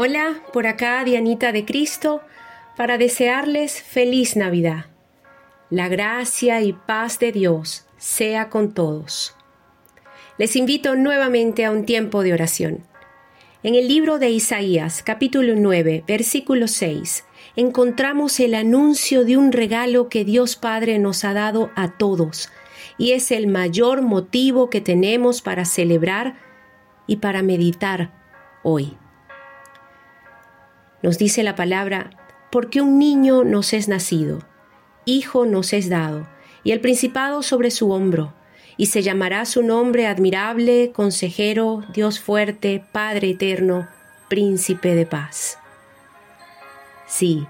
Hola, por acá Dianita de Cristo, para desearles feliz Navidad. La gracia y paz de Dios sea con todos. Les invito nuevamente a un tiempo de oración. En el libro de Isaías, capítulo 9, versículo 6, encontramos el anuncio de un regalo que Dios Padre nos ha dado a todos, y es el mayor motivo que tenemos para celebrar y para meditar hoy. Nos dice la palabra, porque un niño nos es nacido, hijo nos es dado, y el principado sobre su hombro, y se llamará su nombre admirable, consejero, Dios fuerte, Padre eterno, príncipe de paz. Sí,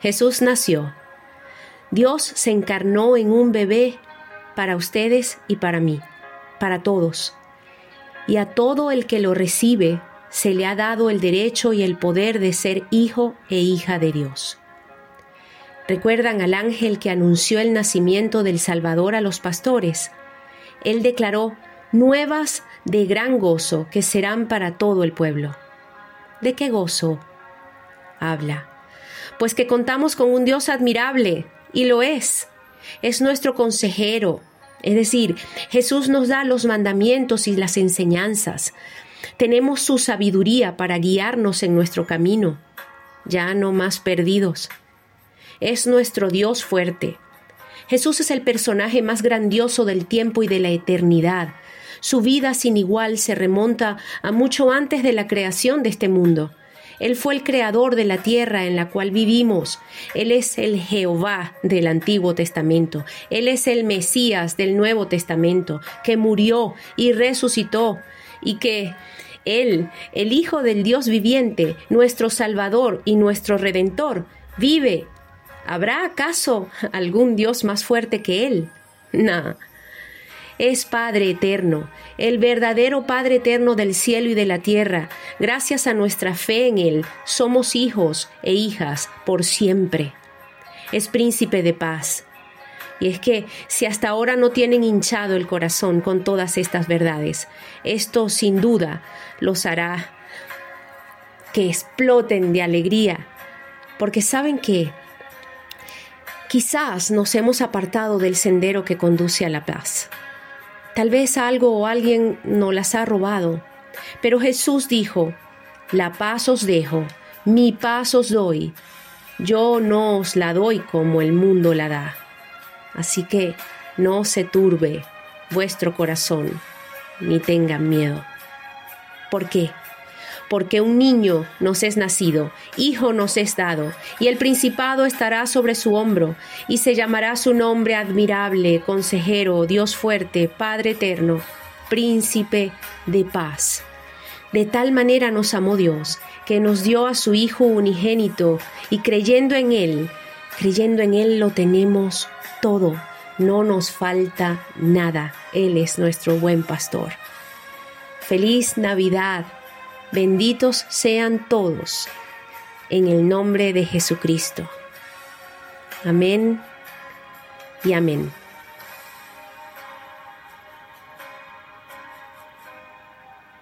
Jesús nació. Dios se encarnó en un bebé para ustedes y para mí, para todos. Y a todo el que lo recibe se le ha dado el derecho y el poder de ser hijo e hija de Dios. ¿Recuerdan al ángel que anunció el nacimiento del Salvador a los pastores? Él declaró nuevas de gran gozo que serán para todo el pueblo. ¿De qué gozo? Habla. Pues que contamos con un Dios admirable, y lo es. Es nuestro consejero. Es decir, Jesús nos da los mandamientos y las enseñanzas. Tenemos su sabiduría para guiarnos en nuestro camino, ya no más perdidos. Es nuestro Dios fuerte, Jesús es el personaje más grandioso del tiempo y de la eternidad. Su vida sin igual se remonta a mucho antes de la creación de este mundo. Él fue el creador de la tierra en la cual vivimos. Él es el Jehová del Antiguo Testamento. Él es el Mesías del Nuevo Testamento, que murió y resucitó y que Él, el Hijo del Dios viviente, nuestro Salvador y nuestro Redentor, vive ¿Habrá acaso algún Dios más fuerte que Él? No. Es Padre eterno, el verdadero Padre eterno del cielo y de la tierra. Gracias a nuestra fe en Él, somos hijos e hijas por siempre. Es príncipe de paz. Y es que si hasta ahora no tienen hinchado el corazón con todas estas verdades, esto sin duda los hará que exploten de alegría, porque saben que Quizás nos hemos apartado del sendero que conduce a la paz. Tal vez algo o alguien nos las ha robado. Pero Jesús dijo, la paz os dejo, mi paz os doy. Yo no os la doy como el mundo la da. Así que no se turbe vuestro corazón, ni tengan miedo. ¿Por qué? porque un niño nos es nacido, hijo nos es dado, y el principado estará sobre su hombro, y se llamará su nombre admirable, consejero, Dios fuerte, Padre eterno, príncipe de paz. De tal manera nos amó Dios, que nos dio a su Hijo unigénito, y creyendo en Él, creyendo en Él lo tenemos todo, no nos falta nada. Él es nuestro buen pastor. Feliz Navidad Benditos sean todos en el nombre de Jesucristo. Amén y amén.